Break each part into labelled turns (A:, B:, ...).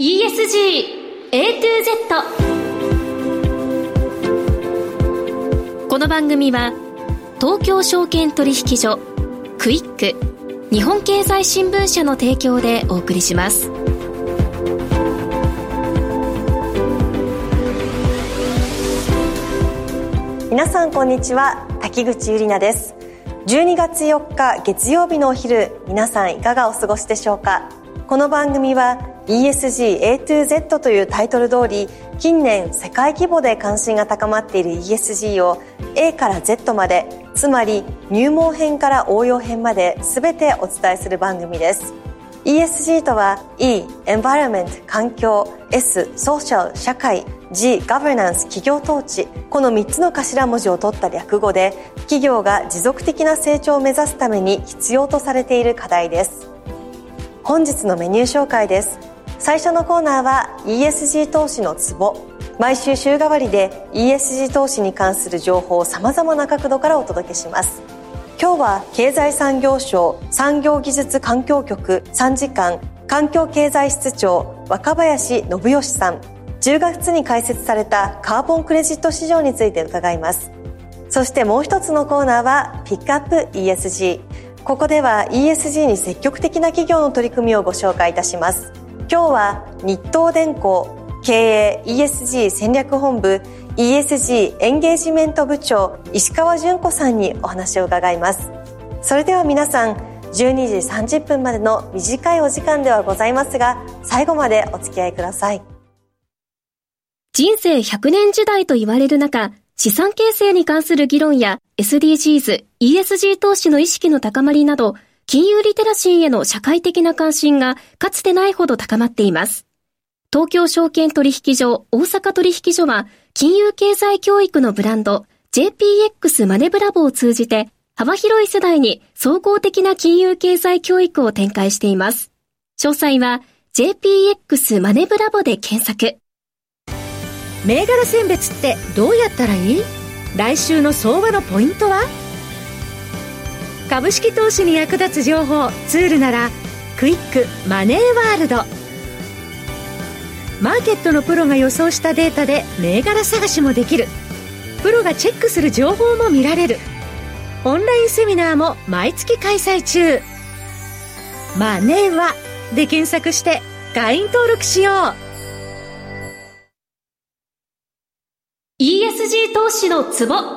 A: ESG A to Z この番組は東京証券取引所クイック日本経済新聞社の提供でお送りします。
B: 皆さんこんにちは滝口ゆりなです。12月4日月曜日のお昼皆さんいかがお過ごしでしょうか？この番組は ESG A to Z というタイトル通り近年世界規模で関心が高まっている ESG を A から Z までつまり入門編から応用編まで全てお伝えする番組です。ESG とは E、Environment 環境 S、Social 社会 G、Governance 企業統治この3つの頭文字を取った略語で企業が持続的な成長を目指すために必要とされている課題です。本日のメニュー紹介です。最初のコーナーは ESG 投資のツボ。毎週週替わりで ESG 投資に関する情報をさまざまな角度からお届けします。今日は経済産業省産業技術環境局3時間環境経済室長若林信義さん10月に開設されたカーボンクレジット市場について伺います。そしてもう一つのコーナーはピックアップ ESG ここでは ESG に積極的な企業の取り組みをご紹介いたします。今日は日東電工経営 ESG 戦略本部 ESG エンゲージメント部長石川純子さんにお話を伺います。それでは皆さん12時30分までの短いお時間ではございますが最後までお付き合いください。
A: 人生100年時代と言われる中資産形成に関する議論や SDGs、ESG 投資の意識の高まりなど金融リテラシーへの社会的な関心がかつてないほど高まっています。東京証券取引所大阪取引所は金融経済教育のブランド JPX マネブラボを通じて幅広い世代に総合的な金融経済教育を展開しています。詳細は JPX マネブラボで検索。
C: 銘柄選別ってどうやったらいい？来週の相場のポイントは？株式投資に役立つ情報ツールならクイックマネーワールド。マーケットのプロが予想したデータで銘柄探しもできる。プロがチェックする情報も見られる。オンラインセミナーも毎月開催中。マネーはで検索して会員登録しよう。
A: ESG 投資のツボ。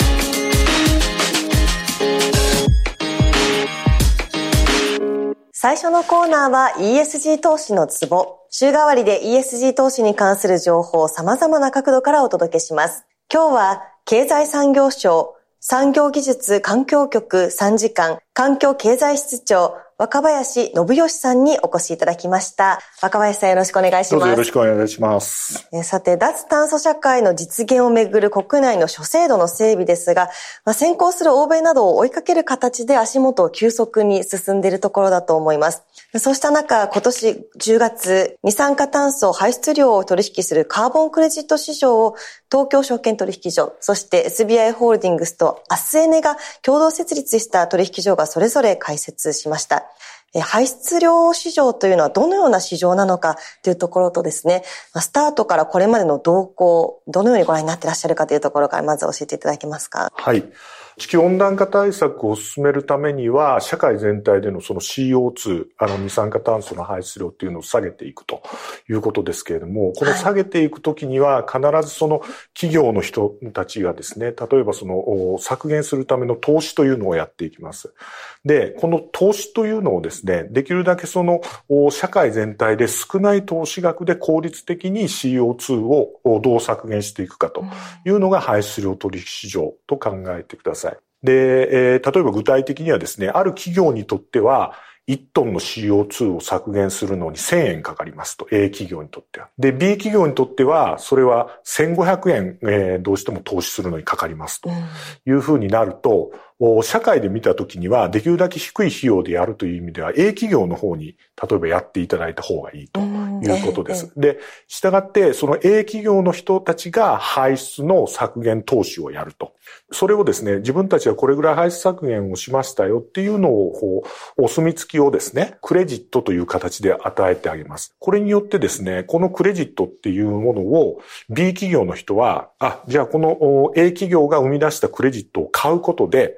B: 最初のコーナーは ESG 投資のツボ。週替わりで ESG 投資に関する情報を様々な角度からお届けします。今日は経済産業省産業技術環境局参事官環境経済室長若林信義さんにお越しいただきました。若林さんよろしくお願いします。
D: よろしくお願いします。
B: さて、脱炭素社会の実現をめぐる国内の諸制度の整備ですが、まあ、先行する欧米などを追いかける形で足元を急速に進んでいるところだと思います。そうした中、今年10月、二酸化炭素排出量を取引するカーボンクレジット市場を東京証券取引所、そして SBI ホールディングスとアスエネが共同設立した取引所がそれぞれ開設しました。排出量市場というのはどのような市場なのかというところとですね、スタートからこれまでの動向、どのようにご覧になっていらっしゃるかというところからまず教えていただけますか？
D: はい。地球温暖化対策を進めるためには、社会全体でのその CO2、あの二酸化炭素の排出量っていうのを下げていくということですけれども、この下げていくときには必ずその企業の人たちがですね、例えばその削減するための投資というのをやっていきます。で、この投資というのをですね、できるだけその社会全体で少ない投資額で効率的に CO2 をどう削減していくかというのが排出量取引市場と考えてください。で、えー、例えば具体的にはですね、ある企業にとっては、1トンの CO2 を削減するのに1000円かかりますと。A 企業にとっては。で、B 企業にとっては、それは1500円、えー、どうしても投資するのにかかりますというふうになると、社会で見たときには、できるだけ低い費用でやるという意味では、A 企業の方に、例えばやっていただいた方がいいということです。で、従って、その A 企業の人たちが排出の削減投資をやると。それをですね、自分たちはこれぐらい排出削減をしましたよっていうのを、こう、お墨付きをですね、クレジットという形で与えてあげます。これによってですね、このクレジットっていうものを B 企業の人は、あ、じゃあこの A 企業が生み出したクレジットを買うことで、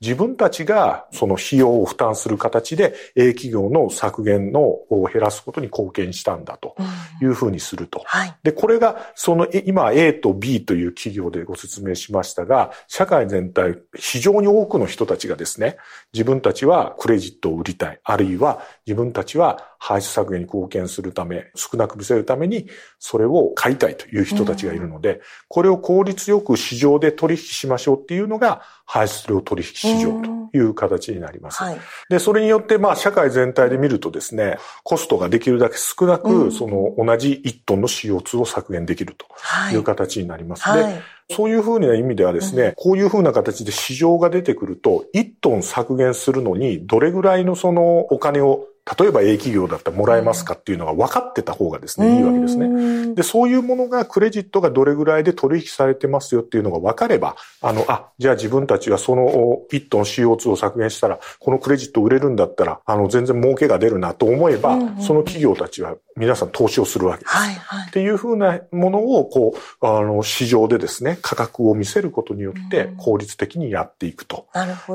D: 自分たちがその費用を負担する形で A 企業の削減のを減らすことに貢献したんだというふうにすると。うんはい、で、これがその今 A と B という企業でご説明しましたが、社会全体、非常に多くの人たちがですね、自分たちはクレジットを売りたい、あるいは自分たちは排出削減に貢献するため、少なく見せるために、それを買いたいという人たちがいるので、これを効率よく市場で取引しましょうっていうのが、排出量取引市場という形になります。はい、で、それによって、まあ、社会全体で見るとですね、コストができるだけ少なく、その同じ1トンの CO2 を削減できるという形になります。はい、で、そういうふうな意味ではですね、こういうふうな形で市場が出てくると、1トン削減するのに、どれぐらいのそのお金を例えば A 企業だったらもらえますかっていうのが分かってた方がですね、いいわけですね。で、そういうものがクレジットがどれぐらいで取引されてますよっていうのが分かれば、あの、あ、じゃあ自分たちがその1トン CO2 を削減したら、このクレジット売れるんだったら、あの、全然儲けが出るなと思えば、その企業たちは皆さん投資をするわけです。はいはい、っていうふうなものを、こう、あの、市場でですね、価格を見せることによって効率的にやっていくと。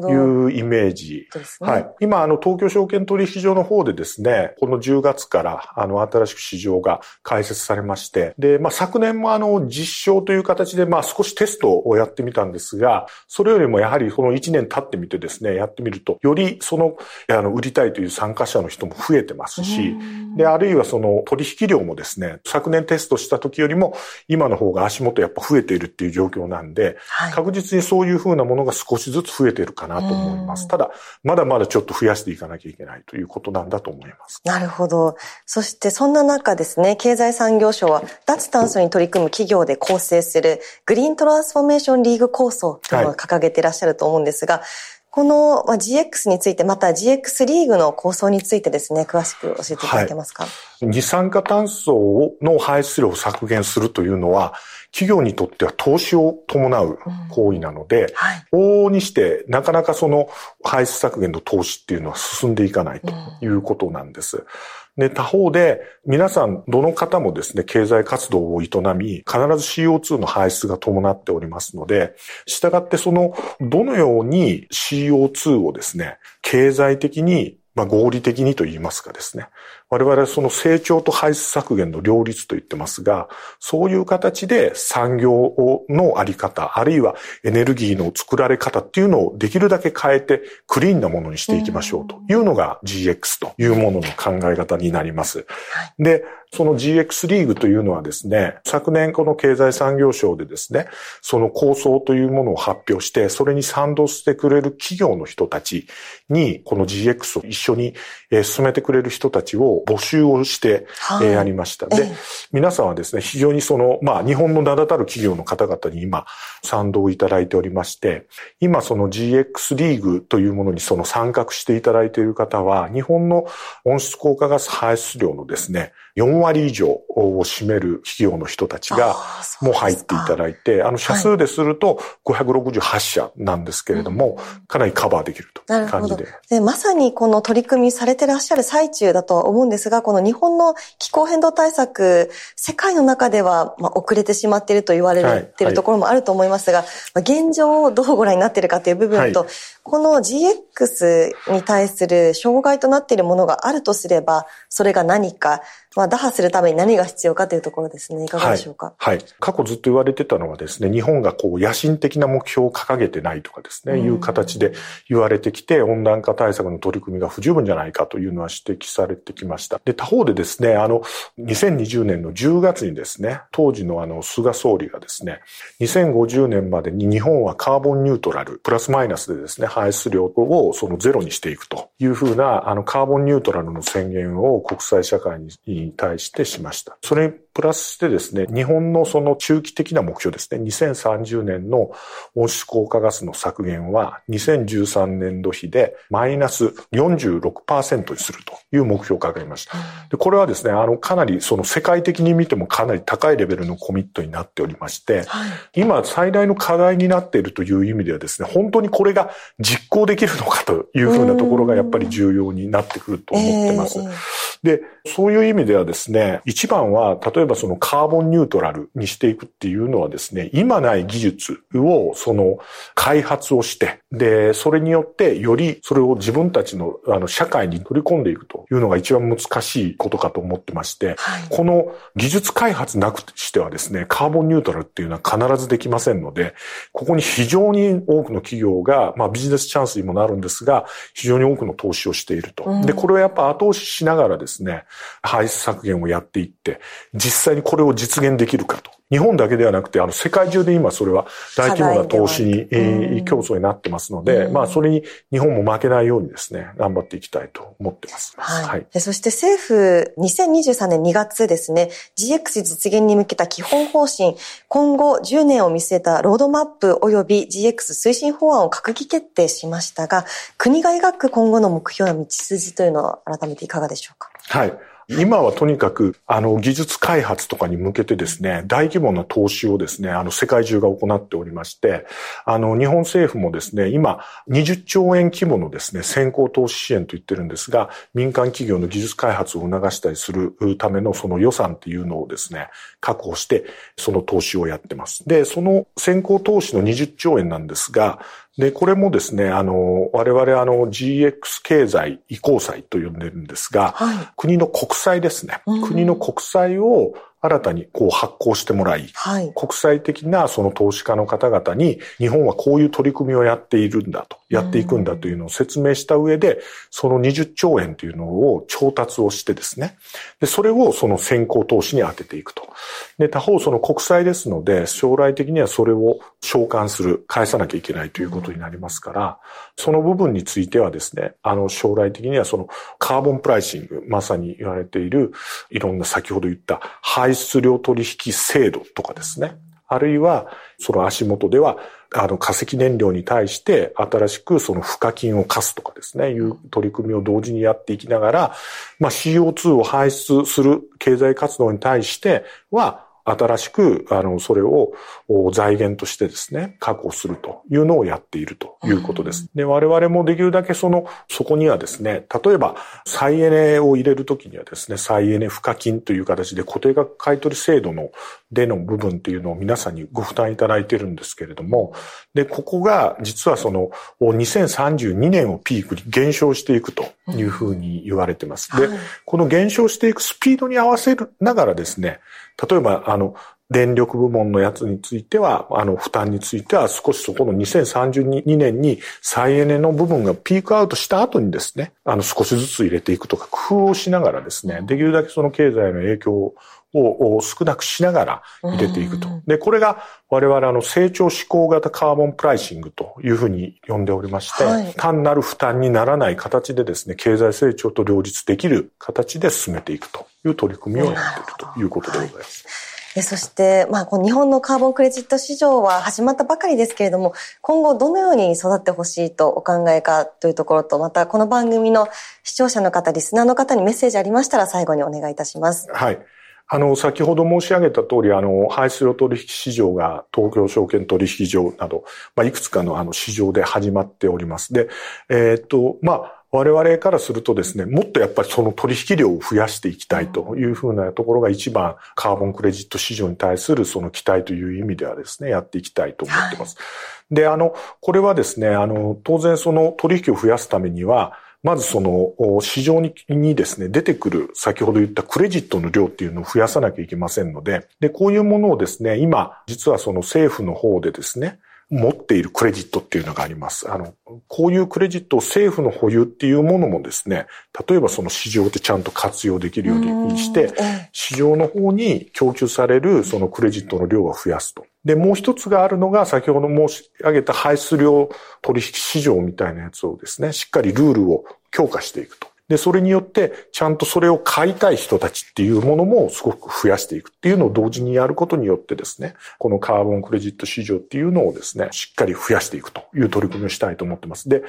D: いうイメージ。ね、はい。今、あの、東京証券取引所の方でですね、この10月から、あの、新しく市場が開設されまして、で、まあ、昨年もあの、実証という形で、まあ、少しテストをやってみたんですが、それよりもやはりこの1年経ってみてですね、やってみると、よりその、あの、売りたいという参加者の人も増えてますし、で、あるいはその取引量もですね、昨年テストした時よりも、今の方が足元やっぱ増えているっていう状況なんで、はい、確実にそういうふうなものが少しずつ増えているかなと思います。ただ、まだまだちょっと増やしていかなきゃいけないということなんだと思います。
B: なるほど。そしてそんな中ですね、経済産業省は脱炭素に取り組む企業で構成するグリーントランスフォーメーションリーグ構想というのを掲げていらっしゃると思うんですが、はいこの GX について、また GX リーグの構想についてですね、詳しく教えていただけますか、は
D: い、二酸化炭素の排出量を削減するというのは、企業にとっては投資を伴う行為なので、うんはい、往々にしてなかなかその排出削減の投資っていうのは進んでいかないということなんです。うんで、他方で、皆さん、どの方もですね、経済活動を営み、必ず CO2 の排出が伴っておりますので、従ってその、どのように CO2 をですね、経済的にまあ、合理的にと言いますかですね。我々はその成長と排出削減の両立と言ってますが、そういう形で産業のあり方、あるいはエネルギーの作られ方っていうのをできるだけ変えてクリーンなものにしていきましょうと。いうのが GX というものの考え方になります。で、その GX リーグというのはですね、昨年この経済産業省でですね、その構想というものを発表して、それに賛同してくれる企業の人たちに、この GX を一緒に進めてくれる人たちを募集をしてやりました。はい、で、皆さんはですね、非常にその、まあ日本の名だたる企業の方々に今賛同いただいておりまして、今その GX リーグというものにその参画していただいている方は、日本の温室効果ガス排出量のですね、4割以上を占める企業の人たちがもう入っていただいて、あの、社数ですると568社なんですけれども、かなりカバーできるという感じで。
B: でまさにこの取り組みされてらっしゃる最中だとは思うんですが、この日本の気候変動対策、世界の中ではまあ遅れてしまっていると言われてい。るところもあると思いますが、はいはい、現状をどうご覧になっているかという部分と、はい、この GX に対する障害となっているものがあるとすれば、それが何か、まあ、打破するために何が必要かというところですね。いかがでしょうか？
D: はい。はい、過去ずっと言われてたのはですね、日本がこう野心的な目標を掲げてないとかですね、いう形で言われてきて、温暖化対策の取り組みが不十分じゃないかというのは指摘されてきました。で、他方でですね、あの、2020年の10月にですね、当時のあの、菅総理がですね、2050年までに日本はカーボンニュートラル、プラスマイナスでですね、排出量をそのゼロにしていくというふうな、あの、カーボンニュートラルの宣言を国際社会にに対してしました。それプラスしてですね、日本のその中期的な目標ですね、2030年の温室効果ガスの削減は2013年度比でマイナス46%にするという目標を掲げました。でこれはですね、あの、かなりその世界的に見てもかなり高いレベルのコミットになっておりまして、はい、今最大の課題になっているという意味ではですね、本当にこれが実行できるのかというふうなところがやっぱり重要になってくると思ってます。で、そういう意味ではですね、一番は、例えばそのカーボンニュートラルにしていくっていうのはですね、今ない技術をその開発をして、で、それによってよりそれを自分たちのあの社会に取り込んでいくというのが一番難しいことかと思ってまして、はい、この技術開発なくしてはですね、カーボンニュートラルっていうのは必ずできませんので、ここに非常に多くの企業が、まあビジネスチャンスにもなるんですが、非常に多くの投資をしていると。うん、で、これをやっぱ後押ししながらですね、排出削減をやっていって、実際にこれを実現できるかと。日本だけではなくて、あの、世界中で今それは大規模な投資に、えー、競争になってますので、まあ、それに日本も負けないようにですね、頑張っていきたいと思ってます。
B: はい。はい、そして政府、2023年2月ですね、GX 実現に向けた基本方針、今後10年を見据えたロードマップ及び GX 推進法案を閣議決定しましたが、国が描く今後の目標の道筋というのは改めていかがでしょうか？
D: はい。今はとにかく、あの、技術開発とかに向けてですね、大規模な投資をですね、あの、世界中が行っておりまして、あの、日本政府もですね、今、20兆円規模のですね、先行投資支援と言ってるんですが、民間企業の技術開発を促したりするためのその予算っていうのをですね、確保して、その投資をやってます。で、その先行投資の20兆円なんですが、で、これもですね、あの、我々あの GX 経済移行債と呼んでるんですが、はい、国の国債ですね。国の国債を新たにこう発行してもらい、はい、国際的なその投資家の方々に日本はこういう取り組みをやっているんだと、やっていくんだというのを説明した上で、その20兆円というのを調達をしてですね、で、それをその先行投資に当てていくと。で、他方その国債ですので、将来的にはそれを償還する、返さなきゃいけないということになりますから、その部分についてはですね、あの将来的にはそのカーボンプライシング、まさに言われているいろんな先ほど言った排出量取引制度とかですね、あるいはその足元ではあの化石燃料に対して新しくその付加金を課すとかですね、いう取り組みを同時にやっていきながら、まあ CO2 を排出する経済活動に対しては、新しく、あの、それを財源としてですね、確保するというのをやっているということです。で、我々もできるだけその、そこにはですね、例えば、再エネを入れるときにはですね、再エネ賦課金という形で固定額買取制度の、での部分っていうのを皆さんにご負担いただいてるんですけれども、で、ここが実はその、2032年をピークに減少していくというふうに言われてます。で、この減少していくスピードに合わせるながらですね、例えば、あの、電力部門のやつについては、あの、負担については少しそこの2032年に再エネの部分がピークアウトした後にですね、あの、少しずつ入れていくとか工夫をしながらですね、できるだけその経済の影響を少なくしながら入れていくと。で、これが我々あの成長志向型カーボンプライシングというふうに呼んでおりまして、はい、単なる負担にならない形でですね、経済成長と両立できる形で進めていくという取り組みをやっているということでございます。
B: そして、まあ、この日本のカーボンクレジット市場は始まったばかりですけれども、今後どのように育ってほしいとお考えかというところと、またこの番組の視聴者の方、リスナーの方にメッセージありましたら最後にお願いいたします。
D: はい。あの、先ほど申し上げた通り、あの、排出量取引市場が東京証券取引所など、まあ、いくつかのあの市場で始まっております。で、えー、っと、まあ、我々からするとですね、もっとやっぱりその取引量を増やしていきたいというふうなところが一番カーボンクレジット市場に対するその期待という意味ではですね、やっていきたいと思ってます。はい、で、あの、これはですね、あの、当然その取引を増やすためには、まずその市場にですね、出てくる先ほど言ったクレジットの量っていうのを増やさなきゃいけませんので、で、こういうものをですね、今、実はその政府の方でですね、持っているクレジットっていうのがあります。あの、こういうクレジットを政府の保有っていうものもですね、例えばその市場でちゃんと活用できるようにして、市場の方に供給されるそのクレジットの量を増やすと。で、もう一つがあるのが、先ほど申し上げた排出量取引市場みたいなやつをですね、しっかりルールを強化していくと。で、それによって、ちゃんとそれを買いたい人たちっていうものもすごく増やしていくっていうのを同時にやることによってですね、このカーボンクレジット市場っていうのをですね、しっかり増やしていくという取り組みをしたいと思ってます。で、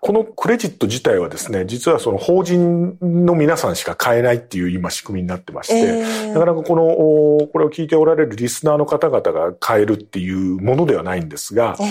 D: このクレジット自体はですね、実はその法人の皆さんしか買えないっていう今仕組みになってまして、えー、なかなかこの、これを聞いておられるリスナーの方々が買えるっていうものではないんですが、え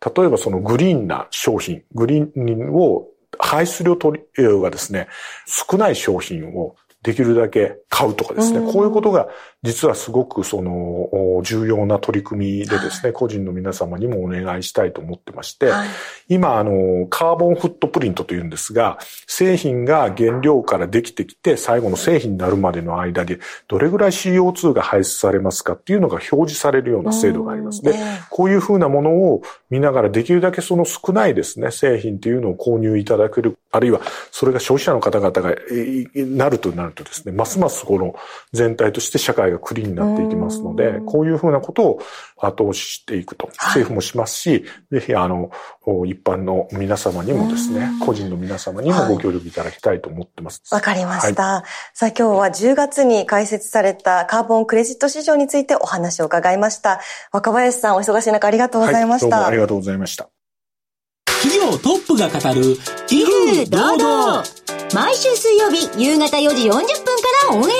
D: ー、例えばそのグリーンな商品、グリーンを排出量取りがですね、少ない商品をできるだけ買うとかですね、こういうことが実はすごくその重要な取り組みでですね、はい、個人の皆様にもお願いしたいと思ってまして、はい、今あの、カーボンフットプリントというんですが、製品が原料からできてきて最後の製品になるまでの間でどれぐらい CO2 が排出されますかっていうのが表示されるような制度があります。で、こういうふうなものを見ながらできるだけその少ないですね、製品っていうのを購入いただける、あるいはそれが消費者の方々がなるとなるとですね、ますますこの全体として社会がクリーンになっていきますので、こういうふうなことを後押ししていくと、政府もしますし、ぜひあの、一般の皆様にもですね、個人の皆様にもご協力いただきたいと思ってます。
B: わ、はい、かりました。はい、さあ今日は10月に開設されたカーボンクレジット市場についてお話を伺いました。若林さんお忙しい中ありがとうございました。はい、
D: どうもありがとうございました。
E: 企業トップが語る、威風堂々。
F: 毎週水曜日夕方4時40分からオンエ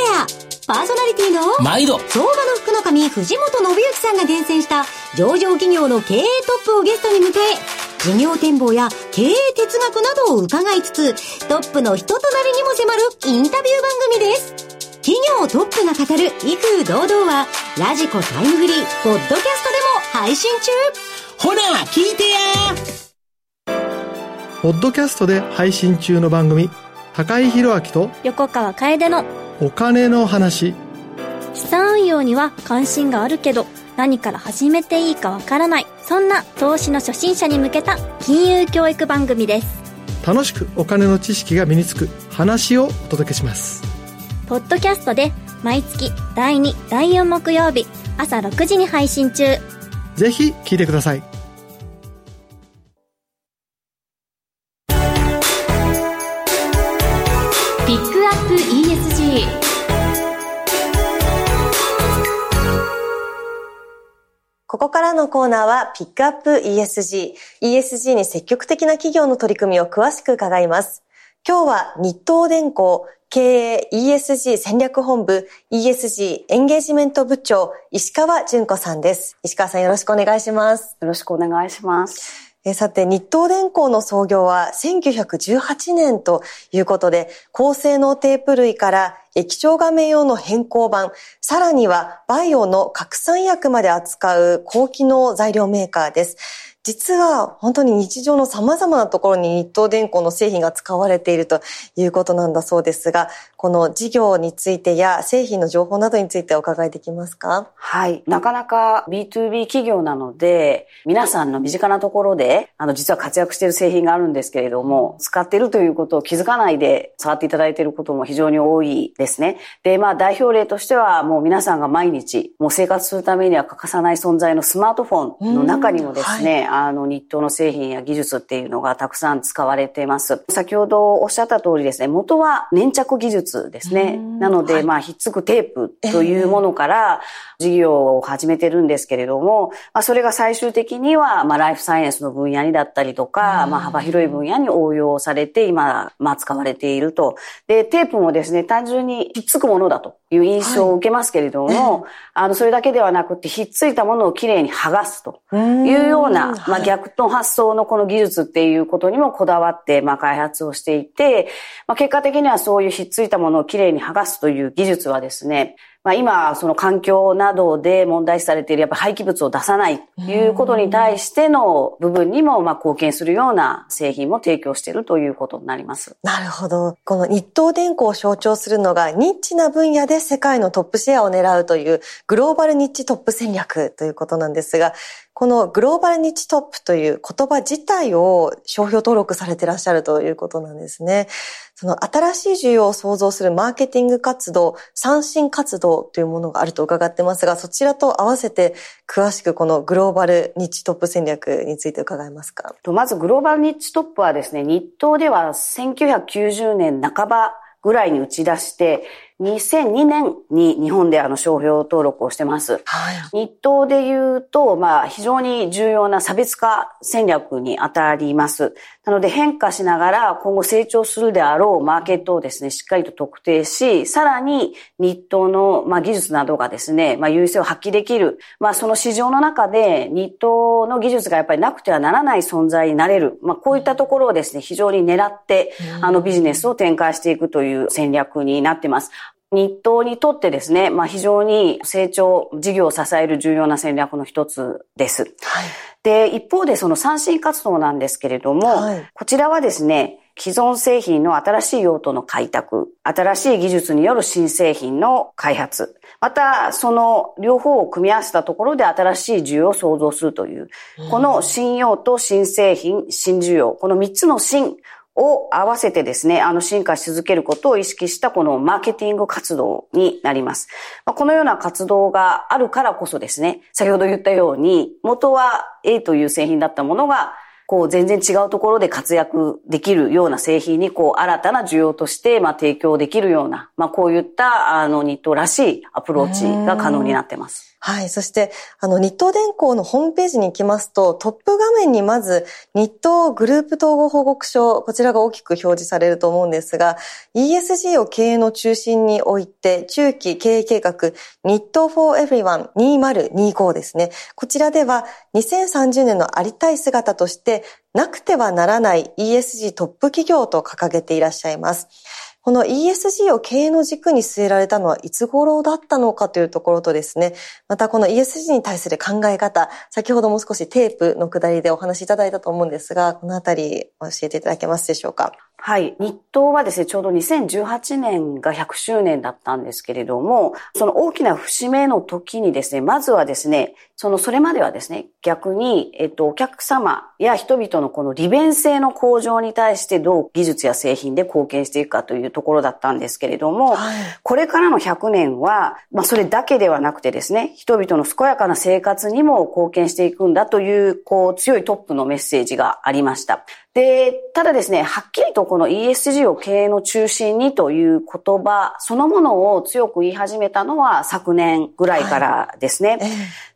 F: ア。パーソナリティの
E: 毎度。
F: 相場の福の神藤本信之さんが厳選した上場企業の経営トップをゲストに迎え事業展望や経営哲学などを伺いつつトップの人となりにも迫るインタビュー番組です。企業トップが語る威風堂々はラジコタイムフリーポッドキャストでも配信中。
E: ほら聞いてや。
G: ポッドキャストで配信中の番組、高井宏明と
H: 横川楓の
G: お金の話。
H: 資産運用には関心があるけど、何から始めていいかわからない。そんな投資の初心者に向けた金融教育番組です。
G: 楽しくお金の知識が身につく話をお届けします。
H: ポッドキャストで毎月第2、第4木曜日朝6時に配信中。
G: ぜひ聞いてください。
B: のコーナーはピックアップ ESG。ESG に積極的な企業の取り組みを詳しく伺います。今日は日東電工経営 ESG 戦略本部 ESG エンゲージメント部長石川淳子さんです。石川さんよろしくお願いします。
I: よろしくお願いします。
B: えさて、日東電工の創業は1918年ということで、高性能テープ類から液晶画面用の変更板、さらにはバイオの拡散薬まで扱う高機能材料メーカーです。実は本当に日常の様々なところに日東電工の製品が使われているということなんだそうですが、この事業についてや製品の情報などについてお伺いできますか？
I: はい。なかなか B2B 企業なので、皆さんの身近なところで、あの、実は活躍している製品があるんですけれども、使っているということを気づかないで触っていただいていることも非常に多いですね。で、まあ代表例としては、もう皆さんが毎日、もう生活するためには欠かさない存在のスマートフォンの中にもですね、あの、日東の製品や技術っていうのがたくさん使われています。先ほどおっしゃった通りですね、元は粘着技術ですね。なので、はい、まあ、ひっつくテープというものから、事業を始めてるんですけれども、まあ、それが最終的には、まあ、ライフサイエンスの分野にだったりとか、まあ、幅広い分野に応用されて、今、まあ、使われていると。で、テープもですね、単純にひっつくものだという印象を受けますけれども、はい、あの、それだけではなくて、ひっついたものをきれいに剥がすというような、まあ、逆の発想のこの技術っていうことにもこだわって、まあ、開発をしていて、まあ、結果的にはそういうひっついたものをきれいに剥がすという技術はですね、まあ、今、その環境などで問題視されているやっぱ廃棄物を出さないということに対しての部分にもまあ貢献するような製品も提供しているということになります。
B: なるほど。この日東電工を象徴するのがニッチな分野で世界のトップシェアを狙うというグローバルニッチトップ戦略ということなんですが、このグローバルニッチトップという言葉自体を商標登録されていらっしゃるということなんですね。その新しい需要を創造するマーケティング活動、三振活動というものがあると伺ってますが、そちらと合わせて詳しくこのグローバルニッチトップ戦略について伺えますか？
I: まずグローバルニッチトップはですね、日東では1990年半ばぐらいに打ち出して、2002年に日本であの商標登録をしてます。はい、日東で言うと、まあ非常に重要な差別化戦略に当たります。なので変化しながら今後成長するであろうマーケットをですね、しっかりと特定し、さらに日東の、まあ、技術などがですね、まあ、優位性を発揮できる。まあその市場の中で日東の技術がやっぱりなくてはならない存在になれる。まあこういったところをですね、非常に狙って、あのビジネスを展開していくという戦略になってます。日東にとってですね、まあ非常に成長、事業を支える重要な戦略の一つです。はい、で、一方でその三振活動なんですけれども、はい、こちらはですね、既存製品の新しい用途の開拓、新しい技術による新製品の開発、またその両方を組み合わせたところで新しい需要を創造するという、この新用途、新製品、新需要、この三つの新を合わせてですね、あの進化し続けることを意識したこのマーケティング活動になります。まあ、このような活動があるからこそですね、先ほど言ったように、元は A という製品だったものが、こう全然違うところで活躍できるような製品にこう新たな需要としてまあ提供できるような、まあこういったあのニットらしいアプローチが可能になってます。
B: はい。そして、あの、日東電工のホームページに行きますと、トップ画面にまず、日東グループ統合報告書、こちらが大きく表示されると思うんですが、ESG を経営の中心に置いて、中期経営計画、日東 for Everyone 2025ですね。こちらでは、2030年のありたい姿として、なくてはならない ESG トップ企業と掲げていらっしゃいます。この ESG を経営の軸に据えられたのはいつ頃だったのかというところとですね、またこの ESG に対する考え方、先ほども少しテープの下りでお話しいただいたと思うんですが、このあたり教えていただけますでしょうか？
I: はい。日東はですね、ちょうど2018年が100周年だったんですけれども、その大きな節目の時にですね、まずはですね、その、それまではですね、逆に、えっと、お客様や人々のこの利便性の向上に対してどう技術や製品で貢献していくかというところだったんですけれども、はい、これからの100年は、まあ、それだけではなくてですね、人々の健やかな生活にも貢献していくんだという、こう、強いトップのメッセージがありました。で、ただですね、はっきりとこの ESG を経営の中心にという言葉そのものを強く言い始めたのは昨年ぐらいからですね。はい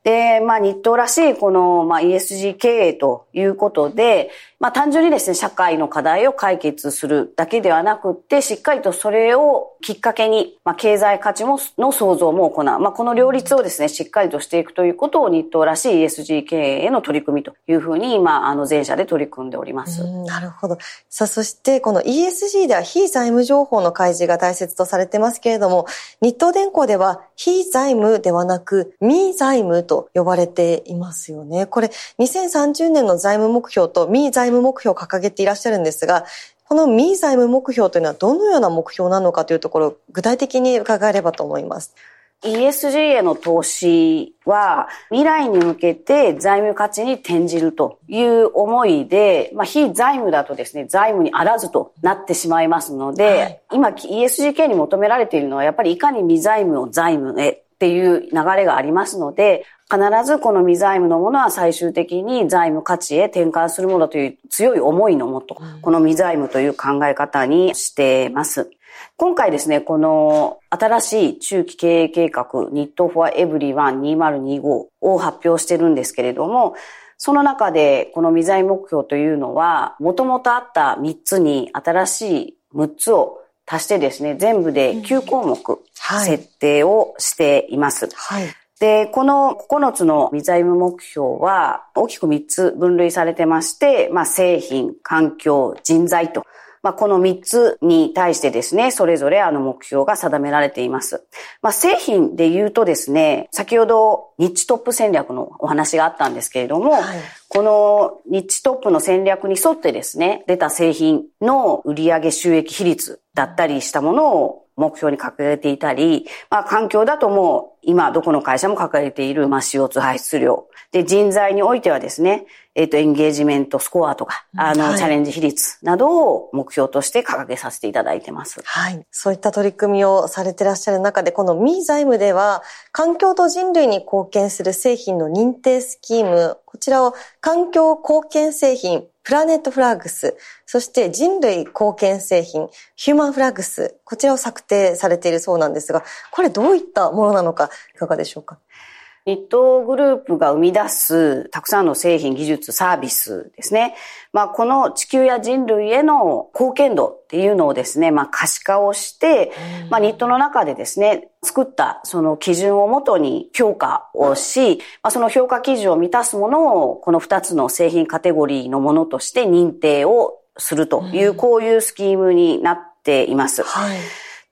I: で、まあ、日東らしいこの、まあ、ESG 経営ということで、まあ、単純にですね、社会の課題を解決するだけではなくって、しっかりとそれをきっかけに、まあ、経済価値も、の創造も行う。まあ、この両立をですね、しっかりとしていくということを日東らしい ESG 経営への取り組みというふうに、今、あの、全社で取り組んでおります。
B: なるほど。さあ、そして、この ESG では非財務情報の開示が大切とされてますけれども、日東電工では非財務ではなく、未財務と呼ばれていますよね。これ、2030年の財務目標と未財務目標を掲げていらっしゃるんですが、この未財務目標というのはどのような目標なのかというところ、具体的に伺えればと思います。
I: ESG への投資は未来に向けて財務価値に転じるという思いで、まあ、非財務だとですね、財務にあらずとなってしまいますので、はい、今 ESG 系に求められているのはやっぱりいかに未財務を財務へっていう流れがありますので、必ずこの未財務のものは最終的に財務価値へ転換するものという強い思いのもと、この未財務という考え方にしています。今回ですね、この新しい中期経営計画、ニットフォアエブリワン2025を発表してるんですけれども、その中でこの未財目標というのは、もともとあった3つに新しい6つを足してですね、全部で9項目設定をしています。はい、で、この9つの未財務目標は大きく3つ分類されてまして、まあ、製品、環境、人材とまあ、この3つに対してですね、それぞれあの目標が定められています。まあ、製品で言うとですね、先ほどニッチトップ戦略のお話があったんですけれども、はい、このニッチトップの戦略に沿ってですね、出た製品の売上収益比率だったりしたものを目標に掲げていたり、まあ環境だともう今どこの会社も掲げている、まあ CO2 排出量。で、人材においてはですね、えっ、と、エンゲージメントスコアとか、あの、
B: はい
I: チャレンジ比率などを目標として掲げさせていただいてます。
B: はい。そういった取り組みをされてらっしゃる中で、この Me 財務では、環境と人類に貢献する製品の認定スキーム、こちらを環境貢献製品、プラネットフラッグス、そして人類貢献製品、ヒューマンフラッグス、こちらを策定されているそうなんですが、これどういったものなのか、いかがでしょうか？
I: 日東グループが生み出すたくさんの製品、技術、サービスですね。まあ、この地球や人類への貢献度っていうのをですね、まあ、可視化をして、まあ、日東の中でですね、作ったその基準をもとに評価をし、まあ、その評価基準を満たすものを、この2つの製品カテゴリーのものとして認定をするという、こういうスキームになっています。
B: はい。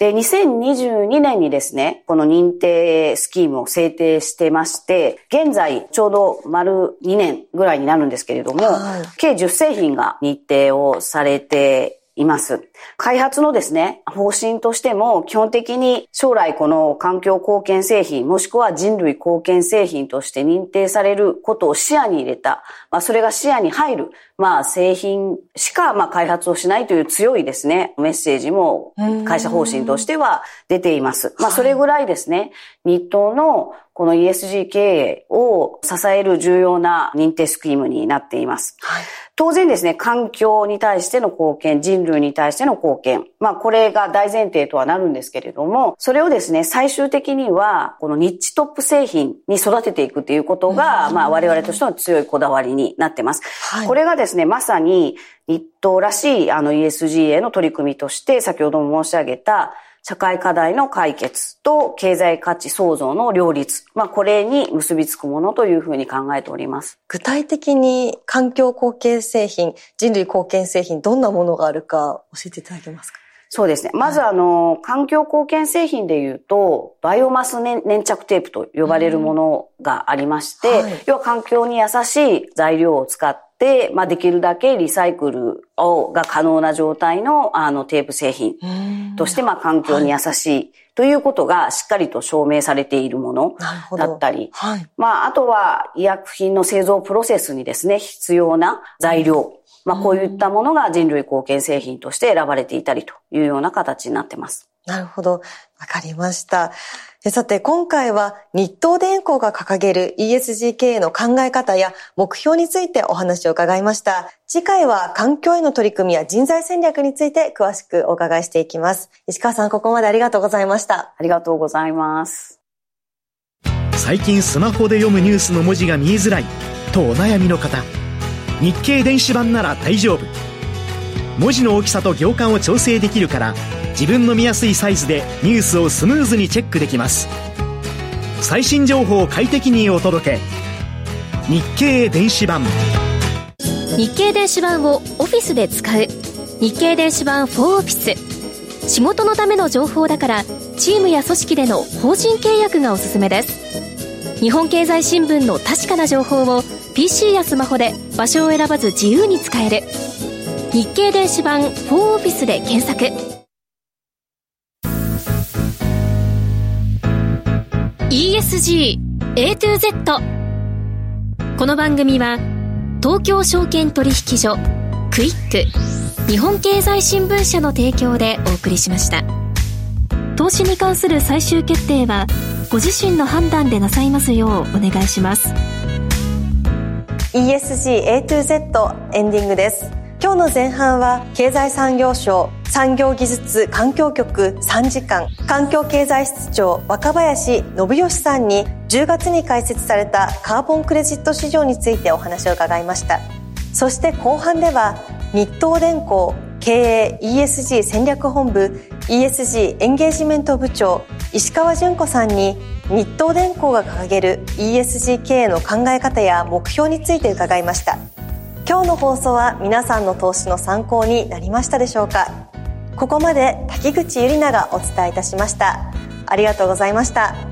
I: で、2022年にですね、この認定スキームを制定してまして、現在ちょうど丸2年ぐらいになるんですけれども、
B: はい
I: 計10製品が認定をされています。開発のですね、方針としても、基本的に将来この環境貢献製品、もしくは人類貢献製品として認定されることを視野に入れた、まあ、それが視野に入る、まあ、製品しか、まあ、開発をしないという強いですね、メッセージも会社方針としては出ています。まあ、それぐらいですね、日東のこの ESG 経営を支える重要な認定スキームになっています。
B: はい。
I: 当然ですね、環境に対しての貢献、人類に対しての貢献。まあ、これが大前提とはなるんですけれども、それをですね、最終的には、このニッチトップ製品に育てていくっていうことが、まあ、我々としての強いこだわりになってます。
B: はい
I: これがですね、まさに日東らしいあの ESG への取り組みとして、先ほども申し上げた、社会課題の解決と経済価値創造の両立。まあ、これに結びつくものというふうに考えております。
B: 具体的に環境貢献製品、人類貢献製品、どんなものがあるか教えていただけますか？
I: そうですね。まずあの、環境貢献製品で言うと、バイオマス粘粘着テープと呼ばれるものがありまして、
B: はい
I: 要は環境に優しい材料を使って、まあ、できるだけリサイクルをが可能な状態のあのテープ製品として、まあ、環境に優しいということがしっかりと証明されているもの。だったり、
B: はい。
I: まあ、あとは医薬品の製造プロセスにですね、必要な材料。まあ、こういったものが人類貢献製品として選ばれていたりというような形になってます。
B: なるほど。わかりました。えさて、今回は日東電工が掲げる ESG 経営の考え方や目標についてお話を伺いました。次回は環境への取り組みや人材戦略について詳しくお伺いしていきます。石川さん、ここまでありがとうございました。
I: ありがとうございます。
J: 最近スマホで読むニュースの文字が見えづらいとお悩みの方日経電子版なら大丈夫文字の大きさと行間を調整できるから自分の見やすいサイズでニュースをスムーズにチェックできます。最新情報を快適にお届け。日経電子版。
A: 日経電子版をオフィスで使う。日経電子版4オフィス。仕事のための情報だからチームや組織での法人契約がおすすめです。日本経済新聞の確かな情報を PC やスマホで場所を選ばず自由に使える。日経電子版4オフィスで検索。ESG A to Z この番組は東京証券取引所クイック日本経済新聞社の提供でお送りしました。投資に関する最終決定はご自身の判断でなさいますようお願いします。
B: ESG A to Z エンディングです。今日の前半は経済産業省産業技術環境局3時間環境経済室長若林信義さんに10月に開設されたカーボンクレジット市場についてお話を伺いました。そして後半では日東電工経営 ESG 戦略本部 ESG エンゲージメント部長石川純子さんに日東電工が掲げる ESG 経営の考え方や目標について伺いました今日の放送は皆さんの投資の参考になりましたでしょうか？ここまで滝口ゆりながお伝えいたしました。ありがとうございました。